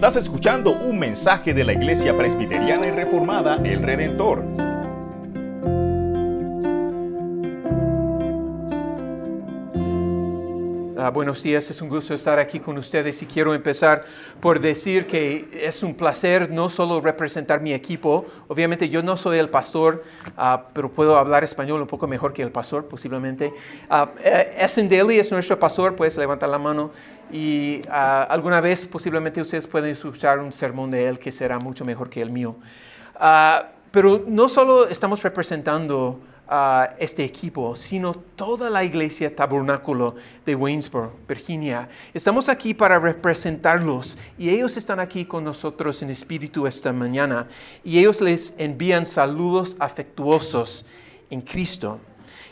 Estás escuchando un mensaje de la Iglesia Presbiteriana y Reformada El Redentor. Ah, buenos días, es un gusto estar aquí con ustedes y quiero empezar por decir que es un placer no solo representar mi equipo, obviamente yo no soy el pastor, ah, pero puedo hablar español un poco mejor que el pastor posiblemente. Uh, Essen Daly es nuestro pastor, puedes levantar la mano y alguna vez posiblemente ustedes pueden escuchar un sermón de él que será mucho mejor que el mío. pero no solo estamos representando este equipo, sino toda la iglesia tabernáculo de Waynesboro, Virginia. Estamos aquí para representarlos y ellos están aquí con nosotros en espíritu esta mañana y ellos les envían saludos afectuosos en Cristo.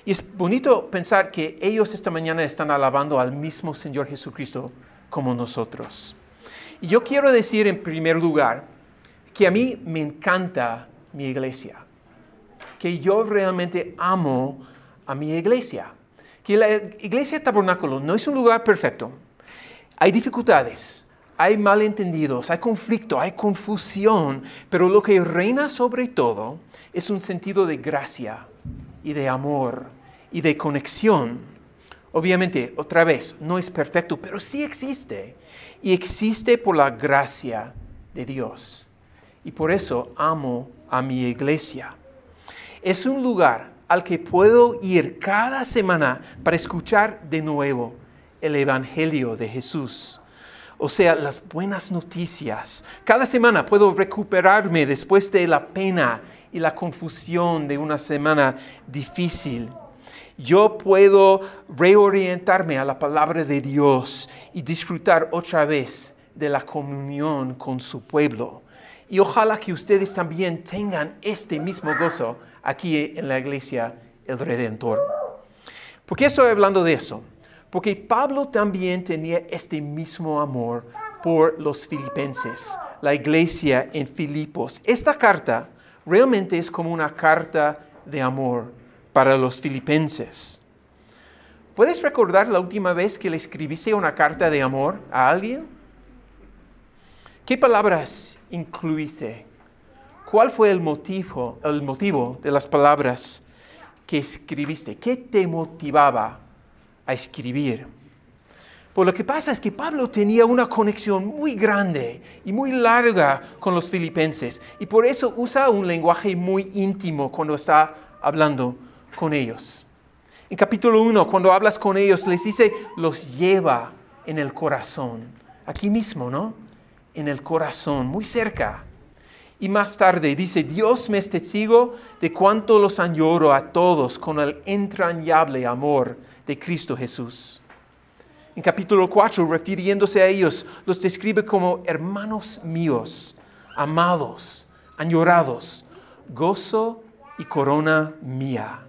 Y es bonito pensar que ellos esta mañana están alabando al mismo Señor Jesucristo como nosotros. Y yo quiero decir en primer lugar que a mí me encanta mi iglesia que yo realmente amo a mi iglesia. Que la iglesia tabernáculo no es un lugar perfecto. Hay dificultades, hay malentendidos, hay conflicto, hay confusión, pero lo que reina sobre todo es un sentido de gracia y de amor y de conexión. Obviamente, otra vez, no es perfecto, pero sí existe. Y existe por la gracia de Dios. Y por eso amo a mi iglesia es un lugar al que puedo ir cada semana para escuchar de nuevo el Evangelio de Jesús. O sea, las buenas noticias. Cada semana puedo recuperarme después de la pena y la confusión de una semana difícil. Yo puedo reorientarme a la palabra de Dios y disfrutar otra vez de la comunión con su pueblo. Y ojalá que ustedes también tengan este mismo gozo aquí en la iglesia el Redentor. ¿Por qué estoy hablando de eso? Porque Pablo también tenía este mismo amor por los filipenses, la iglesia en Filipos. Esta carta realmente es como una carta de amor para los filipenses. ¿Puedes recordar la última vez que le escribiste una carta de amor a alguien? ¿Qué palabras incluiste ¿Cuál fue el motivo, el motivo de las palabras que escribiste? ¿Qué te motivaba a escribir? Pues lo que pasa es que Pablo tenía una conexión muy grande y muy larga con los filipenses y por eso usa un lenguaje muy íntimo cuando está hablando con ellos. En capítulo 1, cuando hablas con ellos, les dice, los lleva en el corazón. Aquí mismo, ¿no? En el corazón, muy cerca. Y más tarde dice, Dios me es testigo de cuánto los añoro a todos con el entrañable amor de Cristo Jesús. En capítulo 4, refiriéndose a ellos, los describe como hermanos míos, amados, añorados, gozo y corona mía.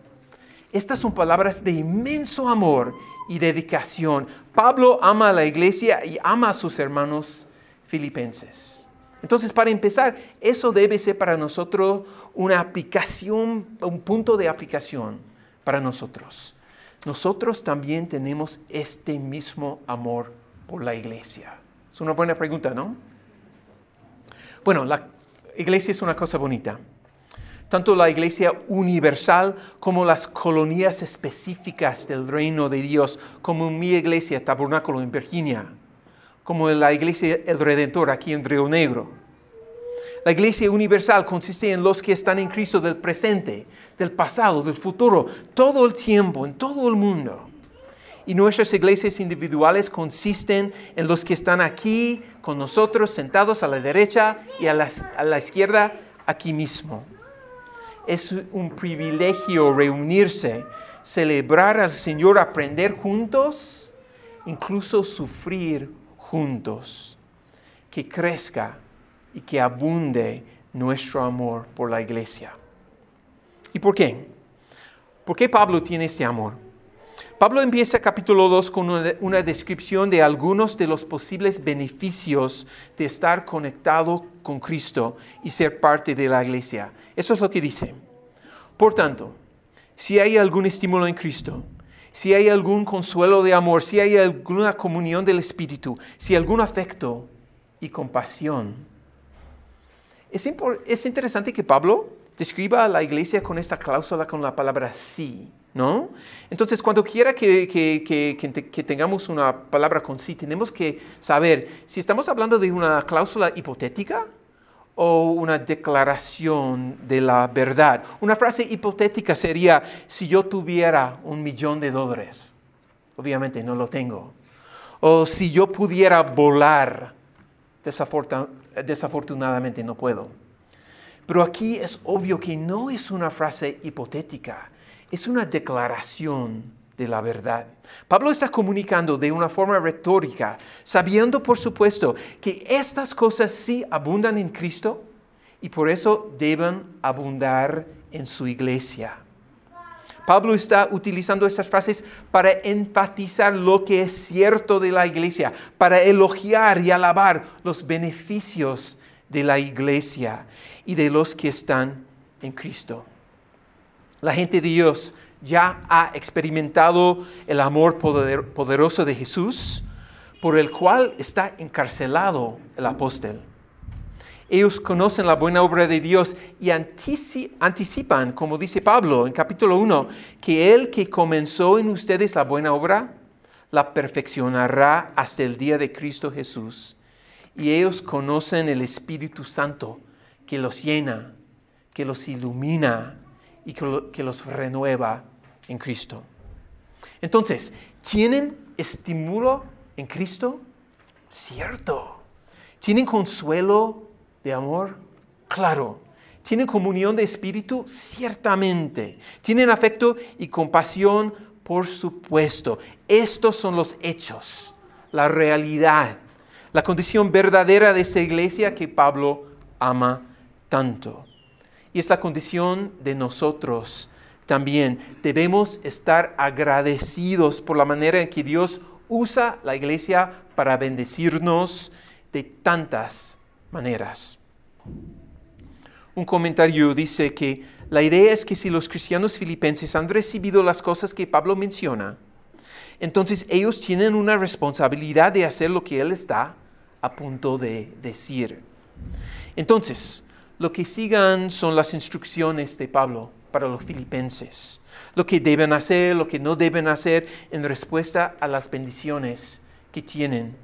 Estas son palabras de inmenso amor y dedicación. Pablo ama a la iglesia y ama a sus hermanos filipenses. Entonces, para empezar, eso debe ser para nosotros una aplicación, un punto de aplicación para nosotros. Nosotros también tenemos este mismo amor por la iglesia. Es una buena pregunta, ¿no? Bueno, la iglesia es una cosa bonita. Tanto la iglesia universal como las colonias específicas del reino de Dios, como mi iglesia, Tabernáculo en Virginia como la iglesia El Redentor aquí en Río Negro. La iglesia universal consiste en los que están en Cristo del presente, del pasado, del futuro, todo el tiempo, en todo el mundo. Y nuestras iglesias individuales consisten en los que están aquí con nosotros, sentados a la derecha y a la, a la izquierda, aquí mismo. Es un privilegio reunirse, celebrar al Señor, aprender juntos, incluso sufrir juntos, que crezca y que abunde nuestro amor por la iglesia. ¿Y por qué? ¿Por qué Pablo tiene ese amor? Pablo empieza capítulo 2 con una, descripción de algunos de los posibles beneficios de estar conectado con Cristo y ser parte de la iglesia. Eso es lo que dice. Por tanto, si hay algún estímulo en Cristo, si hay algún consuelo de amor, si hay alguna comunión del Espíritu, si algún afecto, y compasión. Es, es interesante que Pablo describa a la iglesia con esta cláusula con la palabra sí. ¿No? Entonces, cuando quiera que, que, tengamos una palabra con sí, tenemos que saber si estamos hablando de una cláusula hipotética o una declaración de la verdad. Una frase hipotética sería, si yo tuviera un millón de dólares, obviamente no lo tengo, o si yo pudiera volar, desafortunadamente no puedo. Pero aquí es obvio que no es una frase hipotética, es una declaración de la verdad. Pablo está comunicando de una forma retórica, sabiendo por supuesto que estas cosas sí abundan en Cristo y por eso deben abundar en su iglesia. Pablo está utilizando estas frases para enfatizar lo que es cierto de la iglesia, para elogiar y alabar los beneficios de la iglesia y de los que están en Cristo. La gente de Dios ya ha experimentado el amor poderoso de Jesús, por el cual está encarcelado el apóstol. Ellos conocen la buena obra de Dios y anticipan, como dice Pablo en capítulo 1, que el que comenzó en ustedes la buena obra, la perfeccionará hasta el día de Cristo Jesús. Y ellos conocen el Espíritu Santo que los llena, que los ilumina y que, los renueva en Cristo. Entonces, ¿tienen estímulo en Cristo? Cierto. ¿Tienen consuelo de amor? Claro. ¿Tienen comunión de espíritu? Ciertamente. ¿Tienen afecto y compasión? Por supuesto. Estos son los hechos, la realidad, la condición verdadera de esta iglesia que Pablo ama tanto. Y es la condición de nosotros también. Debemos estar agradecidos por la manera en que Dios usa la iglesia para bendecirnos de tantas maneras. Un comentario dice que la idea es que si los cristianos filipenses han recibido las cosas que Pablo menciona, entonces ellos tienen una responsabilidad de hacer lo que él está a punto de decir. Entonces, lo que sigan son las instrucciones de Pablo para los filipenses, lo que deben hacer, lo que no deben hacer en respuesta a las bendiciones que tienen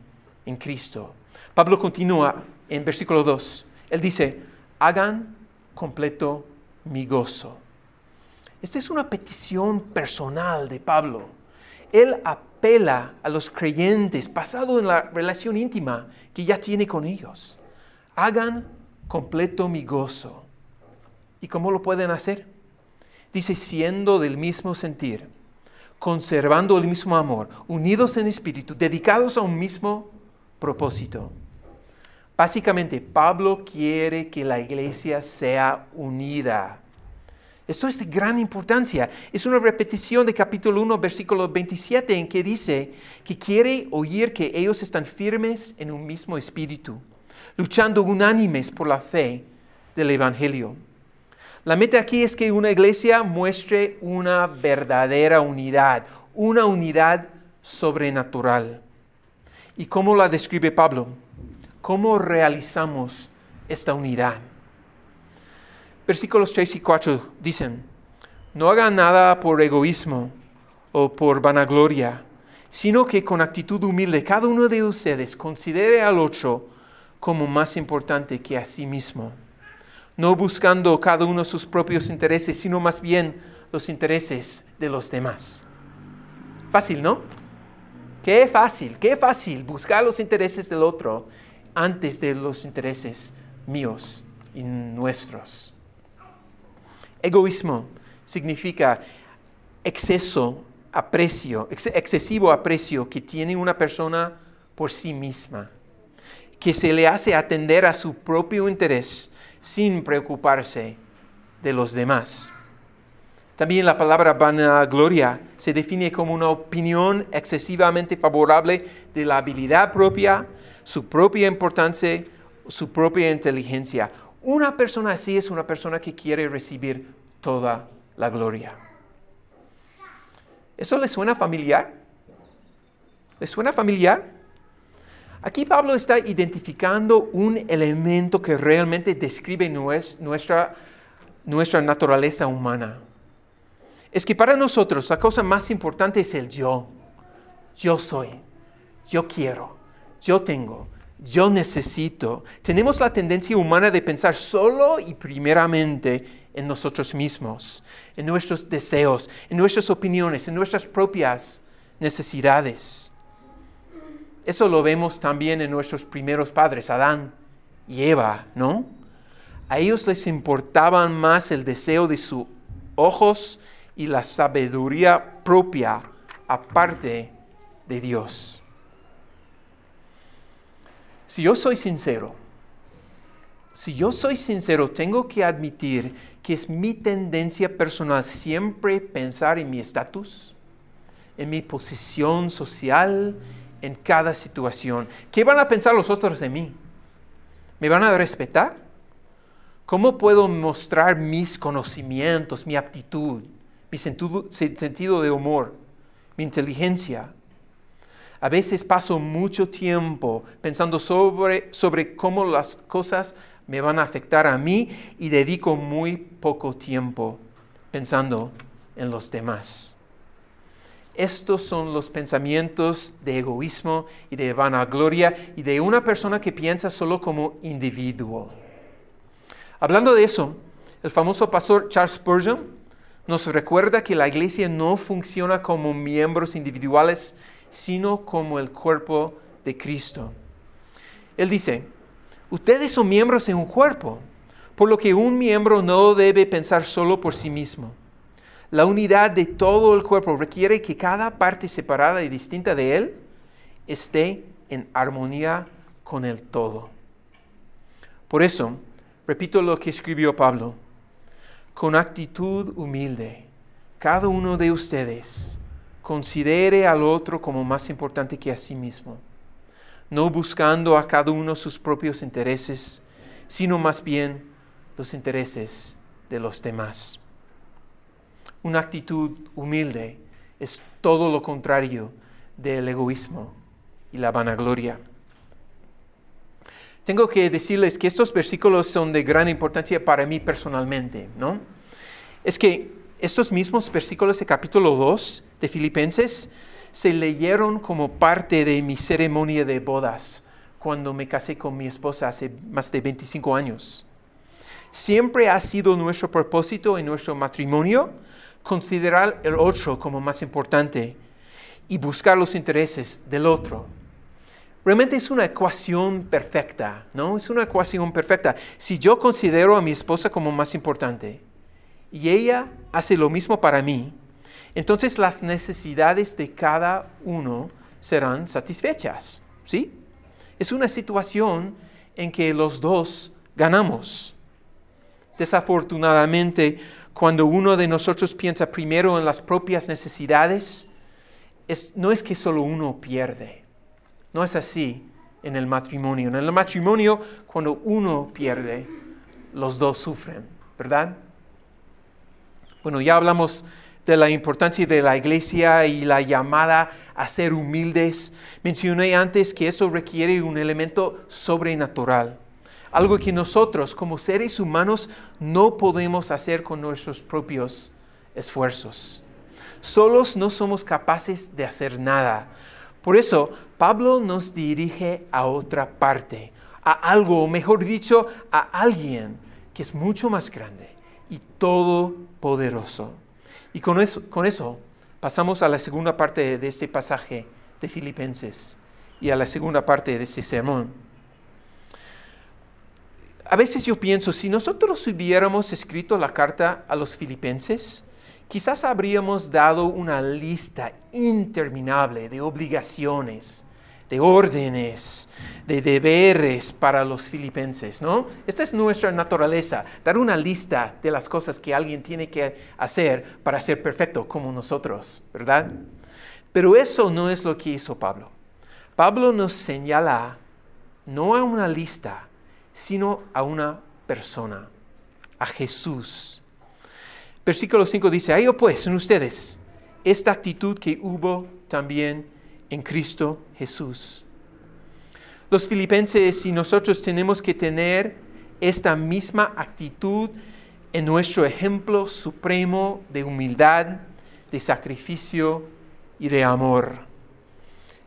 en Cristo. Pablo continúa en versículo 2. Él dice, hagan completo mi gozo. Esta es una petición personal de Pablo. Él apela a los creyentes basado en la relación íntima que ya tiene con ellos. Hagan completo mi gozo. ¿Y cómo lo pueden hacer? Dice, siendo del mismo sentir, conservando el mismo amor, unidos en espíritu, dedicados a un mismo propósito. Básicamente, Pablo quiere que la iglesia sea unida. Esto es de gran importancia. Es una repetición de capítulo 1, versículo 27, en que dice que quiere oír que ellos están firmes en un mismo espíritu luchando unánimes por la fe del Evangelio. La meta aquí es que una iglesia muestre una verdadera unidad, una unidad sobrenatural. ¿Y cómo la describe Pablo? ¿Cómo realizamos esta unidad? Versículos 3 y 4 dicen, no hagan nada por egoísmo o por vanagloria, sino que con actitud humilde cada uno de ustedes considere al otro como más importante que a sí mismo, no buscando cada uno sus propios intereses, sino más bien los intereses de los demás. Fácil, ¿no? Qué fácil, qué fácil buscar los intereses del otro antes de los intereses míos y nuestros. Egoísmo significa exceso, aprecio, excesivo aprecio que tiene una persona por sí misma que se le hace atender a su propio interés sin preocuparse de los demás. También la palabra vanagloria se define como una opinión excesivamente favorable de la habilidad propia, su propia importancia, su propia inteligencia. Una persona así es una persona que quiere recibir toda la gloria. ¿Eso le suena familiar? ¿Le suena familiar? Aquí Pablo está identificando un elemento que realmente describe nuestra, nuestra naturaleza humana. Es que para nosotros la cosa más importante es el yo. Yo soy, yo quiero, yo tengo, yo necesito. Tenemos la tendencia humana de pensar solo y primeramente en nosotros mismos, en nuestros deseos, en nuestras opiniones, en nuestras propias necesidades. Eso lo vemos también en nuestros primeros padres, Adán y Eva, ¿no? A ellos les importaban más el deseo de sus ojos y la sabiduría propia aparte de Dios. Si yo soy sincero, si yo soy sincero, tengo que admitir que es mi tendencia personal siempre pensar en mi estatus, en mi posición social, en cada situación. ¿Qué van a pensar los otros de mí? ¿Me van a respetar? ¿Cómo puedo mostrar mis conocimientos, mi aptitud, mi sentido, de humor, mi inteligencia? A veces paso mucho tiempo pensando sobre, sobre cómo las cosas me van a afectar a mí y dedico muy poco tiempo pensando en los demás. Estos son los pensamientos de egoísmo y de vanagloria y de una persona que piensa solo como individuo. Hablando de eso, el famoso pastor Charles Spurgeon nos recuerda que la iglesia no funciona como miembros individuales, sino como el cuerpo de Cristo. Él dice, ustedes son miembros de un cuerpo, por lo que un miembro no debe pensar solo por sí mismo la unidad de todo el cuerpo requiere que cada parte separada y distinta de él esté en armonía con el todo. Por eso, repito lo que escribió Pablo, con actitud humilde, cada uno de ustedes considere al otro como más importante que a sí mismo, no buscando a cada uno sus propios intereses, sino más bien los intereses de los demás. Una actitud humilde es todo lo contrario del egoísmo y la vanagloria. Tengo que decirles que estos versículos son de gran importancia para mí personalmente, ¿no? Es que estos mismos versículos de capítulo 2 de Filipenses se leyeron como parte de mi ceremonia de bodas cuando me casé con mi esposa hace más de 25 años. Siempre ha sido nuestro propósito en nuestro matrimonio considerar el otro como más importante y buscar los intereses del otro. Realmente es una ecuación perfecta, ¿no? Es una ecuación perfecta. Si yo considero a mi esposa como más importante y ella hace lo mismo para mí, entonces las necesidades de cada uno serán satisfechas, ¿sí? Es una situación en que los dos ganamos. Desafortunadamente, cuando uno de nosotros piensa primero en las propias necesidades, no es que solo uno pierde. No es así en el matrimonio. En el matrimonio, cuando uno pierde, los dos sufren, ¿verdad? Bueno, ya hablamos de la importancia de la iglesia y la llamada a ser humildes. Mencioné antes que eso requiere un elemento sobrenatural algo que nosotros como seres humanos no podemos hacer con nuestros propios esfuerzos. Solos no somos capaces de hacer nada. Por eso Pablo nos dirige a otra parte, a algo, o mejor dicho, a alguien que es mucho más grande y todopoderoso. Y con eso, con eso pasamos a la segunda parte de este pasaje de Filipenses y a la segunda parte de este sermón a veces yo pienso, si nosotros hubiéramos escrito la carta a los filipenses, quizás habríamos dado una lista interminable de obligaciones, de órdenes, de deberes para los filipenses, ¿no? Esta es nuestra naturaleza, dar una lista de las cosas que alguien tiene que hacer para ser perfecto como nosotros, ¿verdad? Pero eso no es lo que hizo Pablo. Pablo nos señala no a una lista, sino a una persona, a Jesús. Versículo 5 dice, hay pues en ustedes esta actitud que hubo también en Cristo Jesús. Los filipenses y nosotros tenemos que tener esta misma actitud en nuestro ejemplo supremo de humildad, de sacrificio y de amor.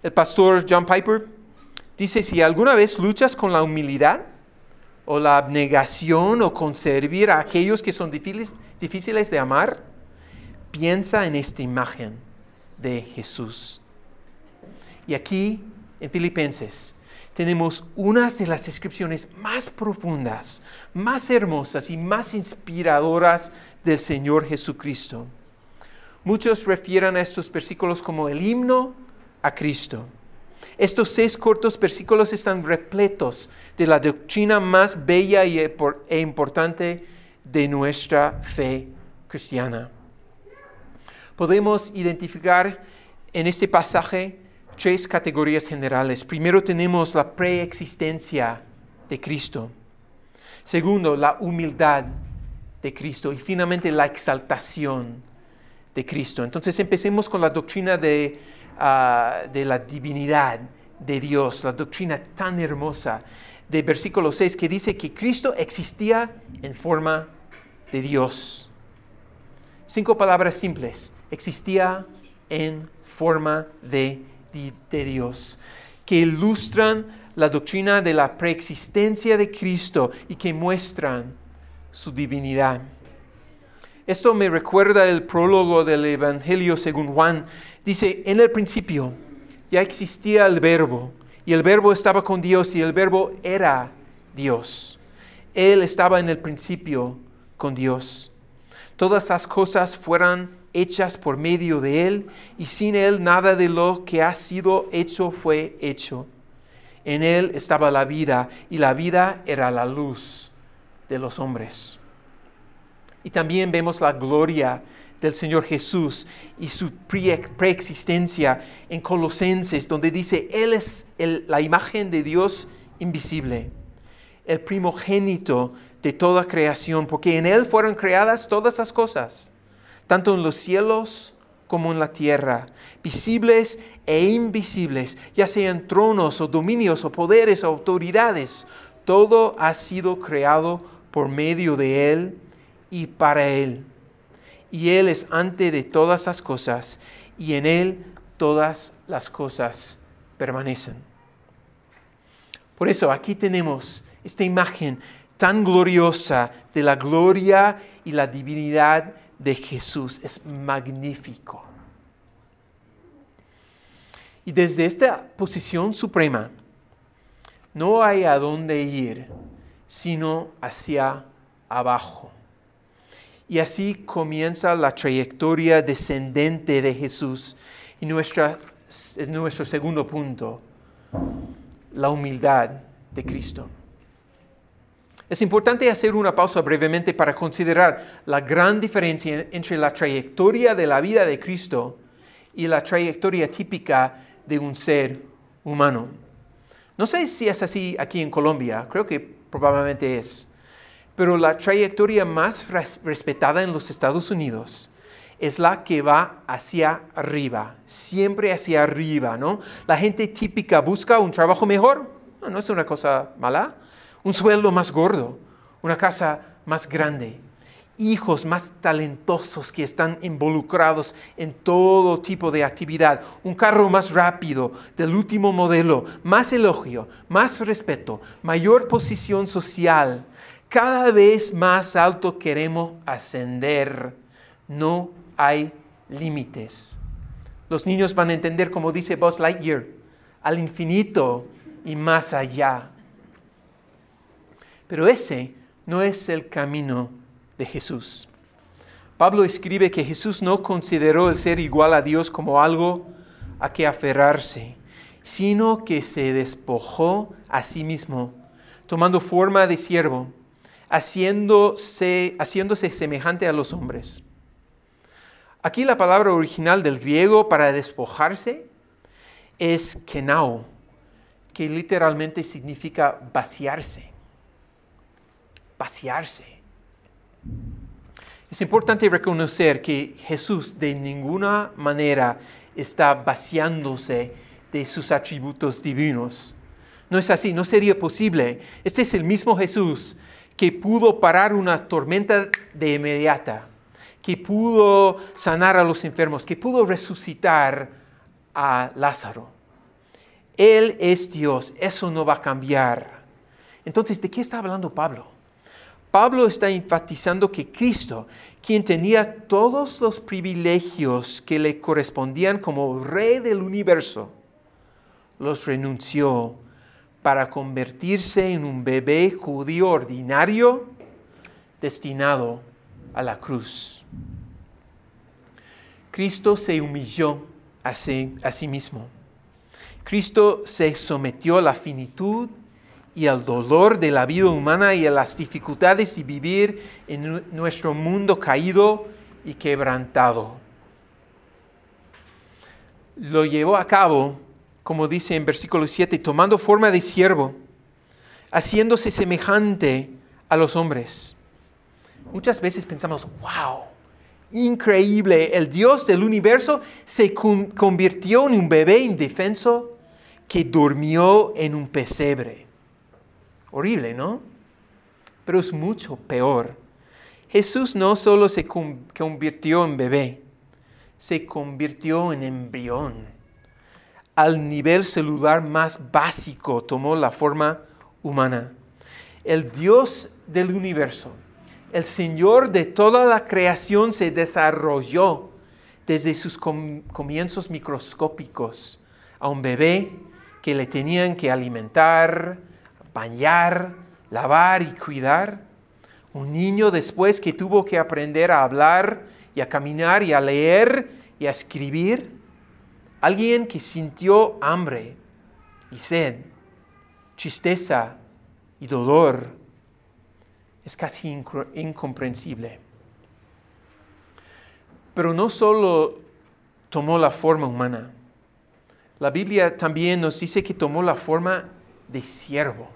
El pastor John Piper dice, si alguna vez luchas con la humildad o la abnegación o con servir a aquellos que son difíciles, difíciles de amar, piensa en esta imagen de Jesús. Y aquí, en Filipenses, tenemos unas de las descripciones más profundas, más hermosas y más inspiradoras del Señor Jesucristo. Muchos refieren a estos versículos como el himno a Cristo. Estos seis cortos versículos están repletos de la doctrina más bella e importante de nuestra fe cristiana. Podemos identificar en este pasaje tres categorías generales. Primero tenemos la preexistencia de Cristo. Segundo, la humildad de Cristo. Y finalmente, la exaltación Entonces empecemos con la doctrina de, ah, de la divinidad de Dios, la doctrina tan hermosa de versículo 6 que dice que Cristo existía en forma de Dios. Cinco palabras simples. Existía en forma de Dios, que ilustran la doctrina de la preexistencia de Cristo y que muestran su divinidad. Esto me recuerda el prólogo del Evangelio según Juan. Dice, en el principio ya existía el verbo y el verbo estaba con Dios y el verbo era Dios. Él estaba en el principio con Dios. Todas las cosas fueran hechas por medio de Él, y sin Él nada de lo que ha sido hecho fue hecho. En Él estaba la vida, y la vida era la luz de los hombres. Y también vemos la gloria del Señor Jesús y su preexistencia en Colosenses, donde dice, Él es la imagen de Dios invisible, el primogénito de toda creación, porque en Él fueron creadas todas las cosas tanto en los cielos como en la tierra, visibles e invisibles, ya sean tronos o dominios o poderes o autoridades. Todo ha sido creado por medio de Él y para Él. Y Él es ante de todas las cosas, y en Él todas las cosas permanecen. Por eso aquí tenemos esta imagen tan gloriosa de la gloria y la divinidad de Jesús es magnífico. Y desde esta posición suprema, no hay a dónde ir, sino hacia abajo. Y así comienza la trayectoria descendente de Jesús. Y nuestra, nuestro segundo punto, la humildad de Cristo. Es importante hacer una pausa brevemente para considerar la gran diferencia entre la trayectoria de la vida de Cristo y la trayectoria típica de un ser humano. No sé si es así aquí en Colombia, creo que probablemente es, pero la trayectoria más respetada en los Estados Unidos es la que va hacia arriba, siempre hacia arriba, ¿no? La gente típica busca un trabajo mejor, no, no es una cosa mala, un sueldo más gordo, una casa más grande, hijos más talentosos que están involucrados en todo tipo de actividad, un carro más rápido, del último modelo, más elogio, más respeto, mayor posición social. Cada vez más alto queremos ascender. No hay límites. Los niños van a entender, como dice Buzz Lightyear, al infinito y más allá. Pero ese no es el camino de Jesús. Pablo escribe que Jesús no consideró el ser igual a Dios como algo a que aferrarse, sino que se despojó a sí mismo, tomando forma de siervo, haciéndose, haciéndose semejante a los hombres. Aquí la palabra original del griego para despojarse es kenao, que literalmente significa vaciarse pasearse. Es importante reconocer que Jesús de ninguna manera está vaciándose de sus atributos divinos. No es así, no sería posible. Este es el mismo Jesús que pudo parar una tormenta de inmediata, que pudo sanar a los enfermos, que pudo resucitar a Lázaro. Él es Dios, eso no va a cambiar. Entonces, ¿de qué está hablando Pablo? Pablo está enfatizando que Cristo, quien tenía todos los privilegios que le correspondían como rey del universo, los renunció para convertirse en un bebé judío ordinario destinado a la cruz. Cristo se humilló a sí, a sí mismo. Cristo se sometió a la finitud y al dolor de la vida humana y a las dificultades de vivir en nuestro mundo caído y quebrantado. Lo llevó a cabo como dice en versículo 7, tomando forma de siervo, haciéndose semejante a los hombres. Muchas veces pensamos, wow, increíble, el Dios del universo se convirtió en un bebé indefenso que durmió en un pesebre. Horrible, ¿no? Pero es mucho peor. Jesús no solo se convirtió en bebé, se convirtió en embrión al nivel celular más básico tomó la forma humana. El Dios del universo, el Señor de toda la creación se desarrolló desde sus comienzos microscópicos a un bebé que le tenían que alimentar, bañar, lavar y cuidar. Un niño después que tuvo que aprender a hablar y a caminar y a leer y a escribir Alguien que sintió hambre y sed, tristeza y dolor, es casi incomprensible. Pero no solo tomó la forma humana, la Biblia también nos dice que tomó la forma de siervo,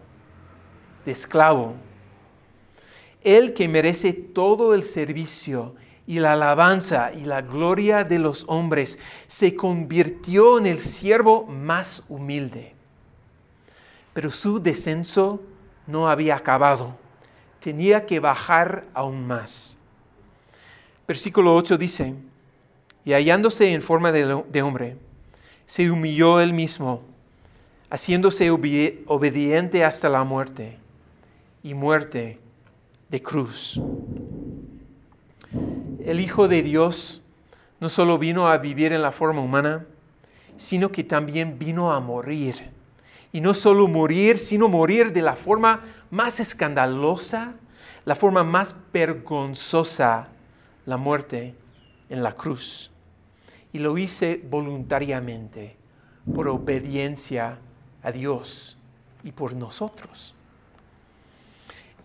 de esclavo. Él que merece todo el servicio y la alabanza y la gloria de los hombres, se convirtió en el siervo más humilde. Pero su descenso no había acabado, tenía que bajar aún más. Versículo 8 dice, y hallándose en forma de, hombre, se humilló él mismo, haciéndose obediente hasta la muerte y muerte de cruz el Hijo de Dios no solo vino a vivir en la forma humana, sino que también vino a morir. Y no solo morir, sino morir de la forma más escandalosa, la forma más vergonzosa, la muerte en la cruz. Y lo hice voluntariamente, por obediencia a Dios y por nosotros.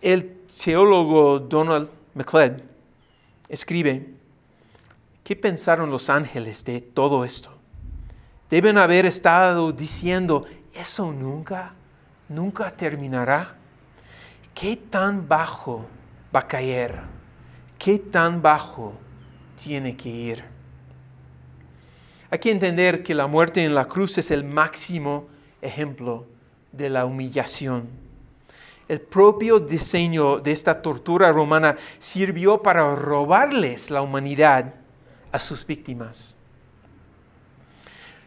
El teólogo Donald McLeod escribe, ¿qué pensaron los ángeles de todo esto? Deben haber estado diciendo, eso nunca, nunca terminará. ¿Qué tan bajo va a caer? ¿Qué tan bajo tiene que ir? Hay que entender que la muerte en la cruz es el máximo ejemplo de la humillación el propio diseño de esta tortura romana sirvió para robarles la humanidad a sus víctimas.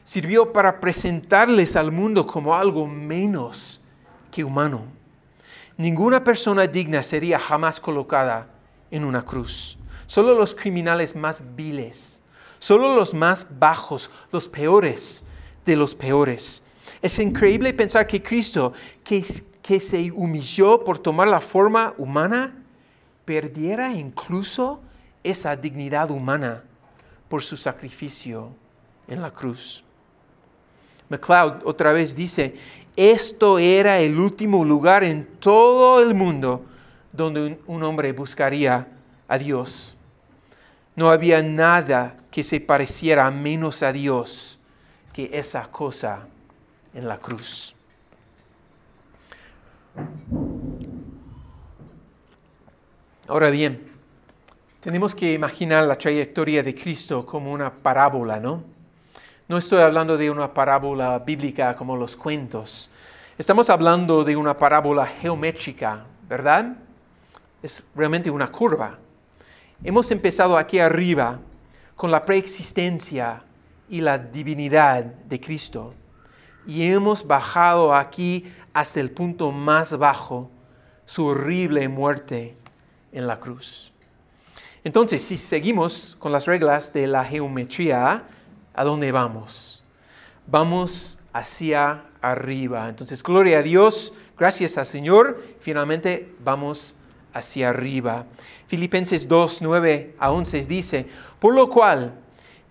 Sirvió para presentarles al mundo como algo menos que humano. Ninguna persona digna sería jamás colocada en una cruz. Solo los criminales más viles, solo los más bajos, los peores de los peores. Es increíble pensar que Cristo, que que se humilló por tomar la forma humana, perdiera incluso esa dignidad humana por su sacrificio en la cruz. MacLeod otra vez dice, esto era el último lugar en todo el mundo donde un, hombre buscaría a Dios. No había nada que se pareciera menos a Dios que esa cosa en la cruz. Ahora bien, tenemos que imaginar la trayectoria de Cristo como una parábola, ¿no? No estoy hablando de una parábola bíblica como los cuentos. Estamos hablando de una parábola geométrica, ¿verdad? Es realmente una curva. Hemos empezado aquí arriba con la preexistencia y la divinidad de Cristo y hemos bajado aquí hasta el punto más bajo, su horrible muerte en la cruz. Entonces, si seguimos con las reglas de la geometría, ¿a dónde vamos? Vamos hacia arriba. Entonces, gloria a Dios, gracias al Señor, finalmente vamos hacia arriba. Filipenses 2, 9 a 11 dice, por lo cual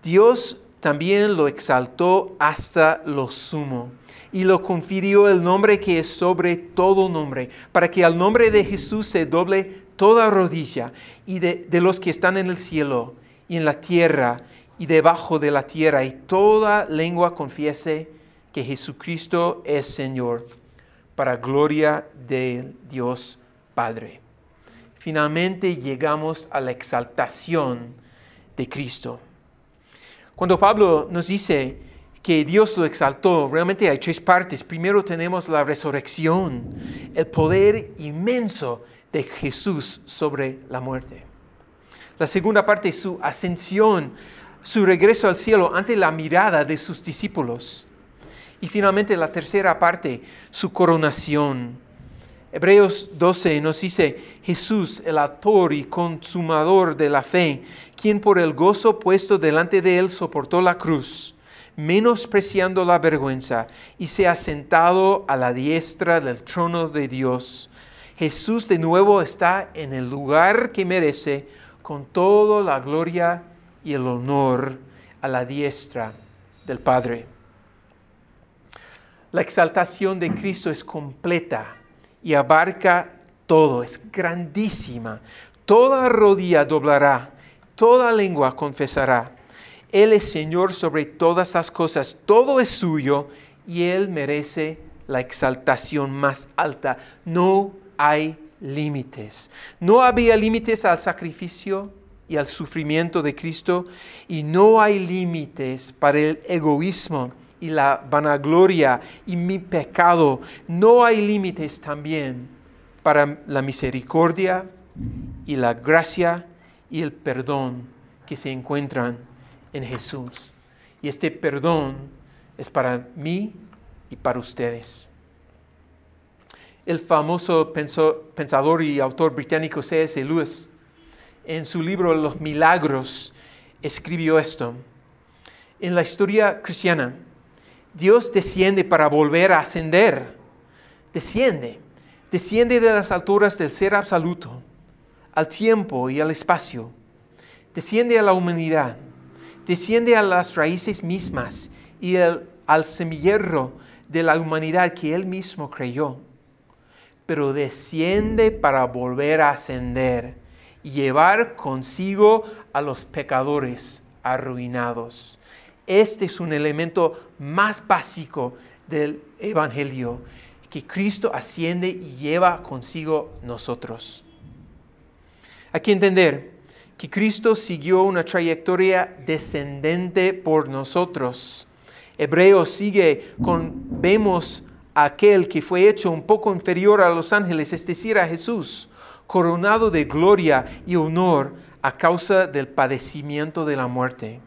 Dios también lo exaltó hasta lo sumo y lo confirió el nombre que es sobre todo nombre, para que al nombre de Jesús se doble toda rodilla y de, de, los que están en el cielo y en la tierra y debajo de la tierra y toda lengua confiese que Jesucristo es Señor, para gloria de Dios Padre. Finalmente llegamos a la exaltación de Cristo. Cuando Pablo nos dice que Dios lo exaltó, realmente hay tres partes. Primero tenemos la resurrección, el poder inmenso de Jesús sobre la muerte. La segunda parte es su ascensión, su regreso al cielo ante la mirada de sus discípulos. Y finalmente la tercera parte, su coronación. Hebreos 12 nos dice, Jesús, el autor y consumador de la fe, quien por el gozo puesto delante de él soportó la cruz, menospreciando la vergüenza, y se ha sentado a la diestra del trono de Dios. Jesús de nuevo está en el lugar que merece, con toda la gloria y el honor a la diestra del Padre. La exaltación de Cristo es completa y abarca todo, es grandísima. Toda rodilla doblará, toda lengua confesará. Él es Señor sobre todas las cosas, todo es suyo y Él merece la exaltación más alta. No hay límites. No había límites al sacrificio y al sufrimiento de Cristo y no hay límites para el egoísmo y la vanagloria y mi pecado, no hay límites también para la misericordia y la gracia y el perdón que se encuentran en Jesús. Y este perdón es para mí y para ustedes. El famoso pensador y autor británico C.S. Lewis, en su libro Los Milagros, escribió esto. En la historia cristiana, Dios desciende para volver a ascender. Desciende. Desciende de las alturas del ser absoluto al tiempo y al espacio. Desciende a la humanidad. Desciende a las raíces mismas y al semillero de la humanidad que Él mismo creyó. Pero desciende para volver a ascender y llevar consigo a los pecadores arruinados este es un elemento más básico del Evangelio, que Cristo asciende y lleva consigo nosotros. Hay que entender que Cristo siguió una trayectoria descendente por nosotros. Hebreo sigue con, vemos a aquel que fue hecho un poco inferior a los ángeles, es decir, a Jesús, coronado de gloria y honor a causa del padecimiento de la muerte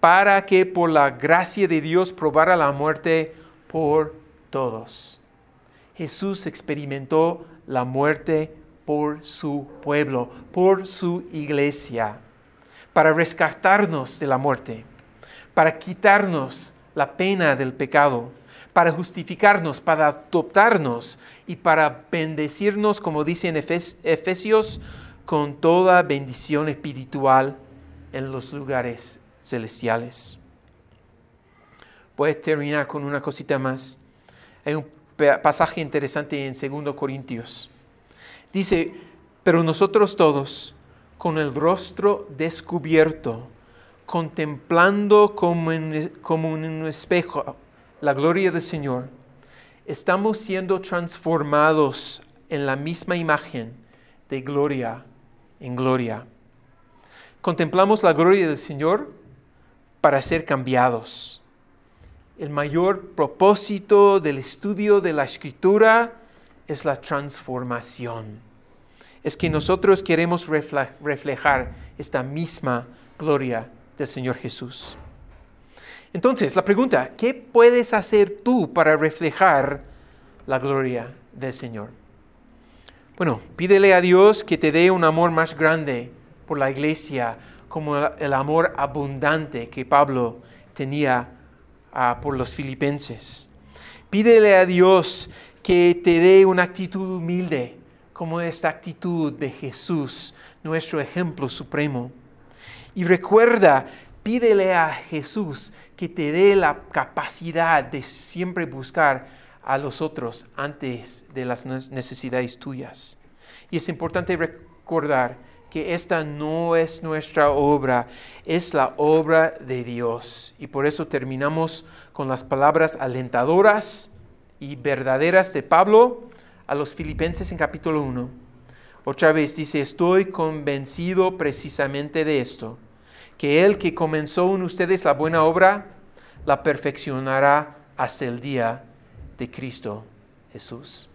para que por la gracia de Dios probara la muerte por todos. Jesús experimentó la muerte por su pueblo, por su iglesia, para rescatarnos de la muerte, para quitarnos la pena del pecado, para justificarnos, para adoptarnos y para bendecirnos, como dice en Efesios, con toda bendición espiritual en los lugares celestiales. A terminar con una cosita más. Hay un pasaje interesante en 2 Corintios. Dice, pero nosotros todos, con el rostro descubierto, contemplando como en, como en un espejo la gloria del Señor, estamos siendo transformados en la misma imagen de gloria en gloria. Contemplamos la gloria del Señor para ser cambiados. el mayor propósito del estudio de la escritura es la transformación. Es que nosotros queremos reflejar esta misma gloria del Señor Jesús. Entonces, la pregunta, ¿qué puedes hacer tú para reflejar la gloria del Señor? Bueno, pídele a Dios que te dé un amor más grande por la iglesia, como el amor abundante que Pablo tenía ah, por los filipenses. Pídele a Dios que te dé una actitud humilde, como esta actitud de Jesús, nuestro ejemplo supremo. Y recuerda, pídele a Jesús que te dé la capacidad de siempre buscar a los otros antes de las necesidades tuyas. Y es importante recordar que esta no es nuestra obra, es la obra de Dios. Y por eso terminamos con las palabras alentadoras y verdaderas de Pablo a los filipenses en capítulo 1. Otra vez dice, estoy convencido precisamente de esto, que el que comenzó en ustedes la buena obra, la perfeccionará hasta el día de Cristo Jesús.